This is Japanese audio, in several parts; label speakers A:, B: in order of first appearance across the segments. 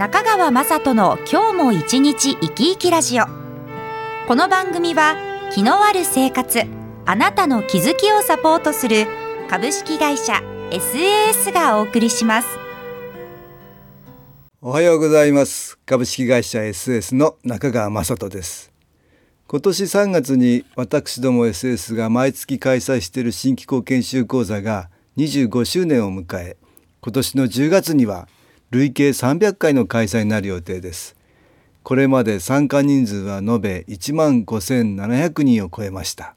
A: 中川雅人の今日も一日生き生きラジオ。この番組は気のある生活あなたの気づきをサポートする株式会社 SAS がお送りします。
B: おはようございます。株式会社 SAS の中川雅人です。今年3月に私ども SS が毎月開催している新機構研修講座が25周年を迎え今年の10月には累計300回の開催になる予定です。これまで参加人数は延べ1万5700人を超えました。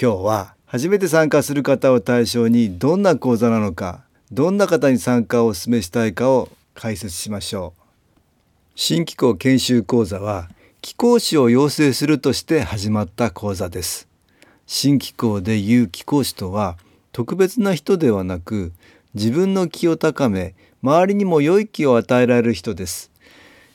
B: 今日は初めて参加する方を対象にどんな講座なのか、どんな方に参加をお勧めしたいかを解説しましょう。新機構研修講座は気候士を養成するとして始まった講座です。新機構でいう気候士とは特別な人ではなく自分の気を高め周りにも良い気を与えられる人です。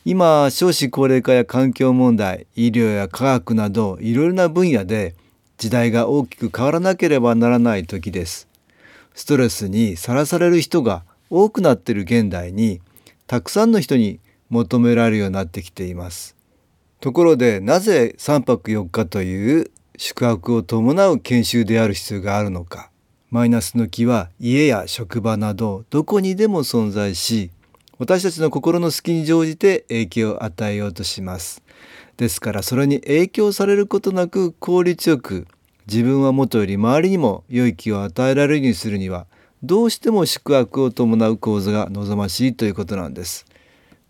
B: 今少子高齢化や環境問題医療や科学などいろいろな分野で時代が大きく変わらなければならない時です。ストレスにさらされる人が多くなっている現代にたくさんの人に求められるようになってきています。ところでなぜ3泊4日という宿泊を伴う研修である必要があるのか。マイナスの気は家や職場などどこにでも存在し私たちの心の隙に乗じて影響を与えようとします。ですからそれに影響されることなく効率よく自分はもとより周りにも良い気を与えられるようにするにはどうしても宿泊を伴う構図が望ましいということなんです。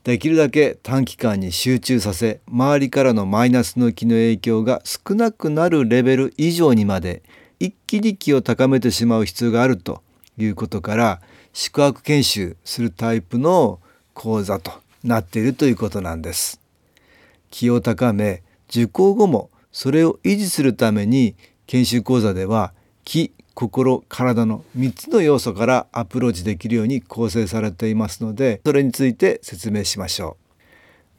B: できるだけ短期間に集中させ周りからのマイナスの気の影響が少なくなるレベル以上にまで一気に気を高めてしまう必要があるということから宿泊研修するタイプの講座となっているということなんです。気を高め受講後もそれを維持するために研修講座では気心体の3つの要素からアプローチできるように構成されていますのでそれについて説明しましょ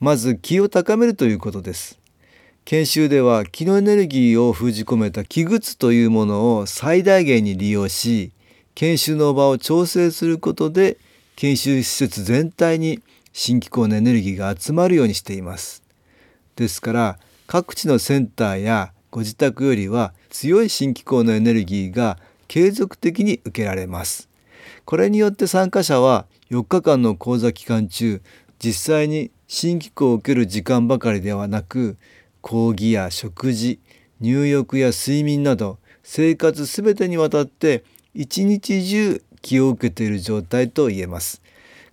B: う。まず気を高めるということです。研修では気のエネルギーを封じ込めた気靴というものを最大限に利用し研修の場を調整することで研修施設全体に新機構のエネルギーが集まるようにしています。ですから各地のセンターやご自宅よりは強い新機構のエネルギーが継続的に受けられます。これによって参加者は4日間の講座期間中実際に新機構を受ける時間ばかりではなく講義や食事入浴や睡眠など生活すべてにわたって一日中気を受けている状態と言えます。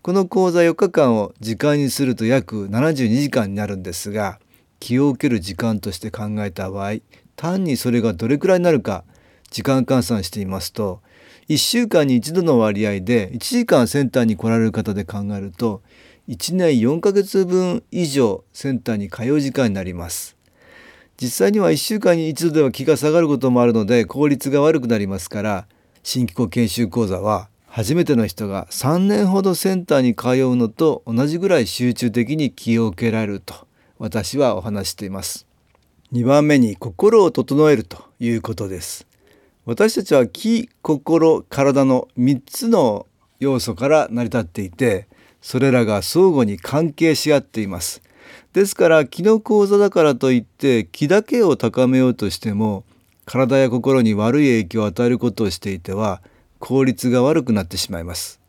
B: この講座4日間を時間にすると約72時間になるんですが気を受ける時間として考えた場合単にそれがどれくらいになるか時間換算してみますと1週間に1度の割合で1時間センターに来られる方で考えると1年4ヶ月分以上センターに通う時間になります。実際には1週間に1度では気が下がることもあるので効率が悪くなりますから新機構研修講座は初めての人が3年ほどセンターに通うのと同じぐらい集中的に気を受けられると私はお話しています。2番目に心を整えるということです。私たちは気、心、体の3つの要素から成り立っていてそれらが相互に関係し合っています。ですから気の講座だからといって気だけを高めようとしても体や心に悪い影響を与えることをしていては効率が悪くなってしまいます。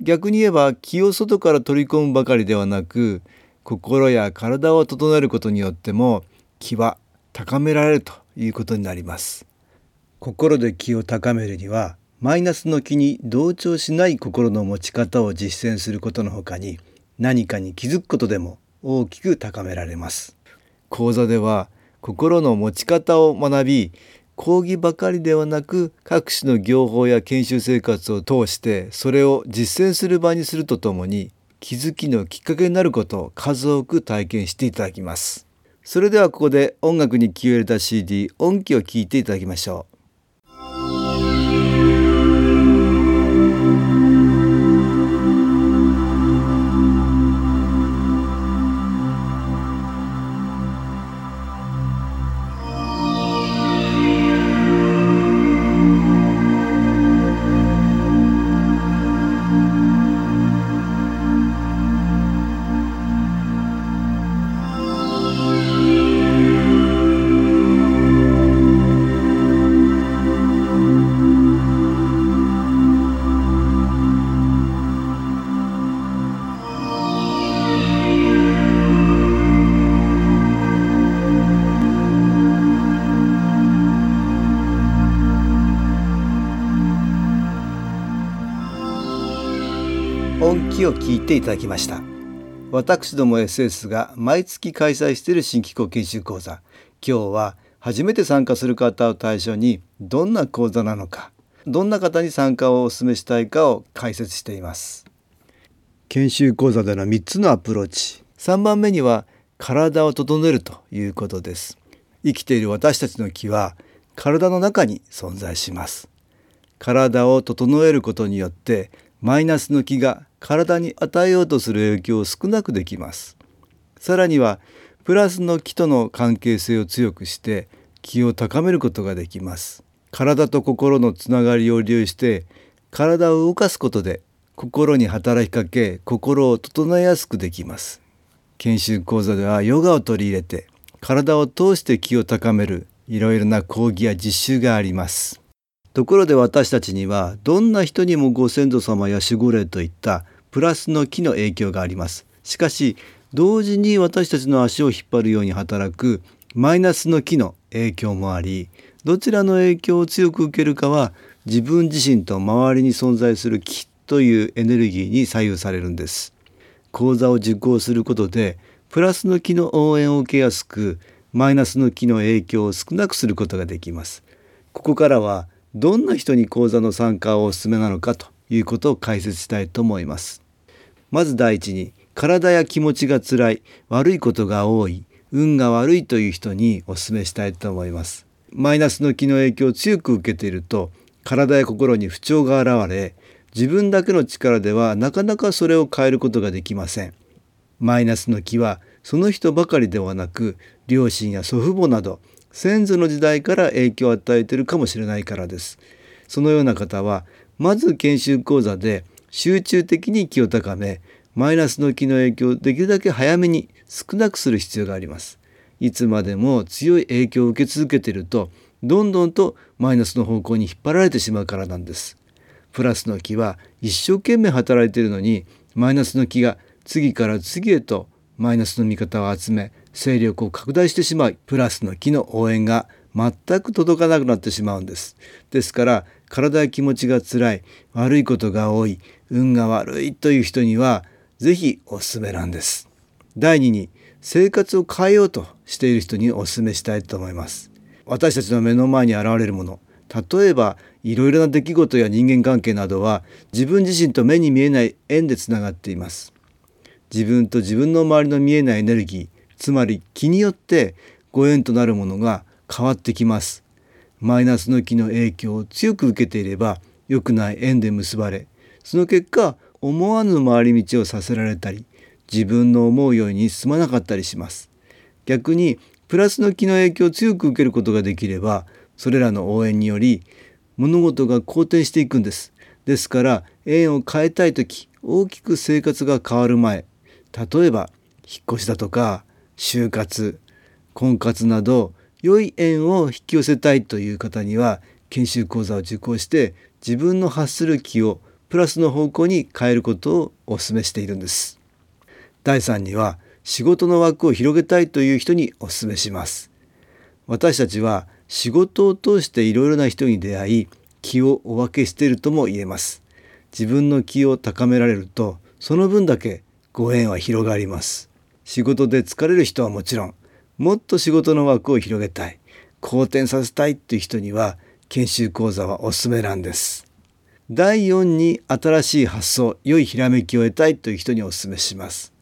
B: 逆に言えば気を外から取り込むばかりではなく心や体を整えることによっても気は高められるということになります。心で気を高めるにはマイナスの気に同調しない心の持ち方を実践することのほかに何かに気づくことでも大きく高められます。講座では心の持ち方を学び講義ばかりではなく各種の業法や研修生活を通してそれを実践する場にするとともに気づきのきっかけになることを数多く体験していただきます。それではここで音楽に気を入れた CD 音気を聞いていただきましょう。を聞いていただきました。私ども SS が毎月開催している新機構研修講座。今日は初めて参加する方を対象にどんな講座なのかどんな方に参加をお勧めしたいかを解説しています。研修講座での3つのアプローチ。3番目には体を整えるということです。生きている私たちの気は体の中に存在します。体を整えることによってマイナスの気が体に与えようとする影響を少なくできます。さらにはプラスの気との関係性を強くして気を高めることができます。体と心のつながりを利用して体を動かすことで心に働きかけ心を整えやすくできます。研修講座ではヨガを取り入れて体を通して気を高めるいろいろな講義や実習があります。ところで私たちにはどんな人にもご先祖様や守護霊といったプラスの気の影響があります。しかし同時に私たちの足を引っ張るように働くマイナスの気の影響もありどちらの影響を強く受けるかは自分自身と周りに存在する気というエネルギーに左右されるんです。講座を受講することでプラスの気の応援を受けやすくマイナスの気の影響を少なくすることができます。ここからはどんな人に講座の参加をお勧めなのかということを解説したいと思います。まず第一に体や気持ちが辛い悪いことが多い運が悪いという人にお勧めしたいと思います。マイナスの気の影響を強く受けていると体や心に不調が現れ自分だけの力ではなかなかそれを変えることができません。マイナスの気はその人ばかりではなく両親や祖父母など先祖の時代から影響を与えているかもしれないからです。そのような方はまず研修講座で集中的に気を高めマイナスの気の影響をできるだけ早めに少なくする必要があります。いつまでも強い影響を受け続けているとどんどんとマイナスの方向に引っ張られてしまうからなんです。プラスの気は一生懸命働いているのにマイナスの気が次から次へとマイナスの味方を集め勢力を拡大してしまいプラスの気の応援が全く届かなくなってしまうんです。ですから体や気持ちが辛い悪いことが多い運が悪いという人には是非おすすめなんです。第2に生活を変えようとしている人にお勧めしたいと思います。私たちの目の前に現れるもの例えばいろいろな出来事や人間関係などは自分自身と目に見えない縁でつながっています。自分と自分の周りの見えないエネルギーつまり気によってご縁となるものが変わってきます。マイナスの気の影響を強く受けていれば良くない縁で結ばれその結果思わぬ回り道をさせられたり自分の思うように進まなかったりします。逆にプラスの気の影響を強く受けることができればそれらの応援により物事が好転していくんです。ですから縁を変えたい時大きく生活が変わる前例えば引っ越しだとか就活婚活など良い縁を引き寄せたいという方には研修講座を受講して自分の発する気をプラスの方向に変えることをお勧めしているんです。第3には仕事の枠を広げたいという人にお勧めします。私たちは仕事を通していろいろな人に出会い気をお分けしているとも言えます。自分の気を高められるとその分だけご縁は広がります。仕事で疲れる人はもちろんもっと仕事の枠を広げたい好転させたいっていう人には研修講座はおすすめなんです。第4に新しい発想良いひらめきを得たいという人にお勧めします。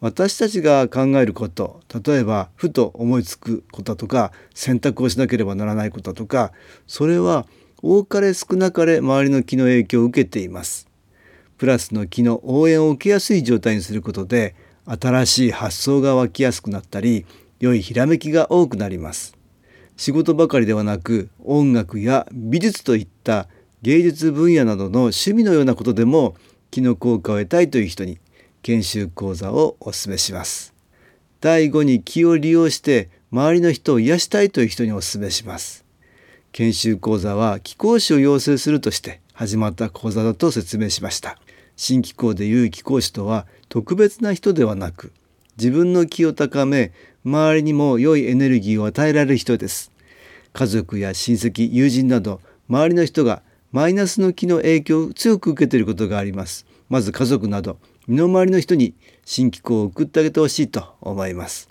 B: 私たちが考えること例えばふと思いつくこととか選択をしなければならないこととかそれは多かれ少なかれ周りの気の影響を受けています。プラスの気の応援を受けやすい状態にすることで新しい発想が湧きやすくなったり良いひらめきが多くなります。仕事ばかりではなく音楽や美術といった芸術分野などの趣味のようなことでも気の効果を得たいという人に研修講座をお勧めします。第5に気を利用して周りの人を癒したいという人にお勧めします。研修講座は気講師を養成するとして始まった講座だと説明しました。新機構でいう気講師とは特別な人ではなく自分の気を高め周りにも良いエネルギーを与えられる人です。家族や親戚友人など周りの人がマイナスの気の影響を強く受けていることがあります。まず家族など身の回りの人に新機構を送ってあげてほしいと思います。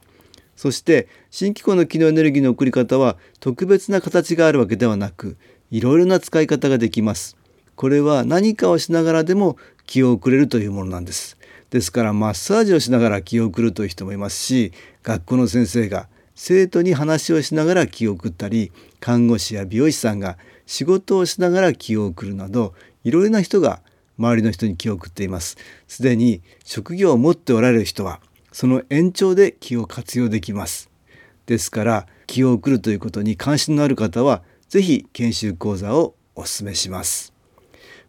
B: そして新機構の気のエネルギーの送り方は特別な形があるわけではなくいろいろな使い方ができます。これは何かをしながらでも気を送れるというものなんです。ですからマッサージをしながら気を送るという人もいますし学校の先生が生徒に話をしながら気を送ったり看護師や美容師さんが仕事をしながら気を送るなどいろいろな人が周りの人に気を送っています。すでに職業を持っておられる人はその延長で気を活用できます。ですから気を送るということに関心のある方は是非研修講座をお勧めします。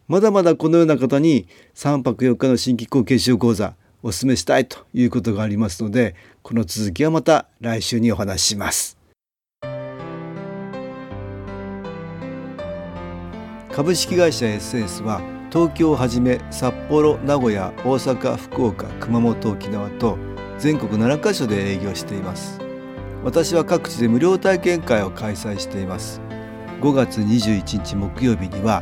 B: まだまだこのような方に3泊4日の新機構研修講座お勧めしたいということがありますのでこの続きはまた来週にお話しします。株式会社 SS は東京をはじめ札幌名古屋大阪福岡熊本沖縄と全国7カ所で営業しています。私は各地で無料体験会を開催しています。5月21日木曜日には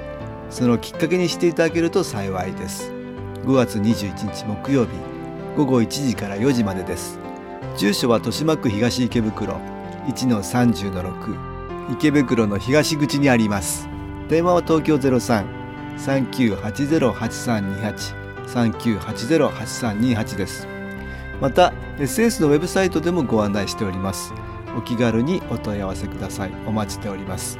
B: そのきっかけにしていただけると幸いです。5月21日木曜日午後1時から4時までです。住所は豊島区東池袋1-30-6池袋の東口にあります。電話は東京03-3980-8328 3980-8328です。また SS のウェブサイトでもご案内しております。お気軽にお問い合わせください。お待ちしております。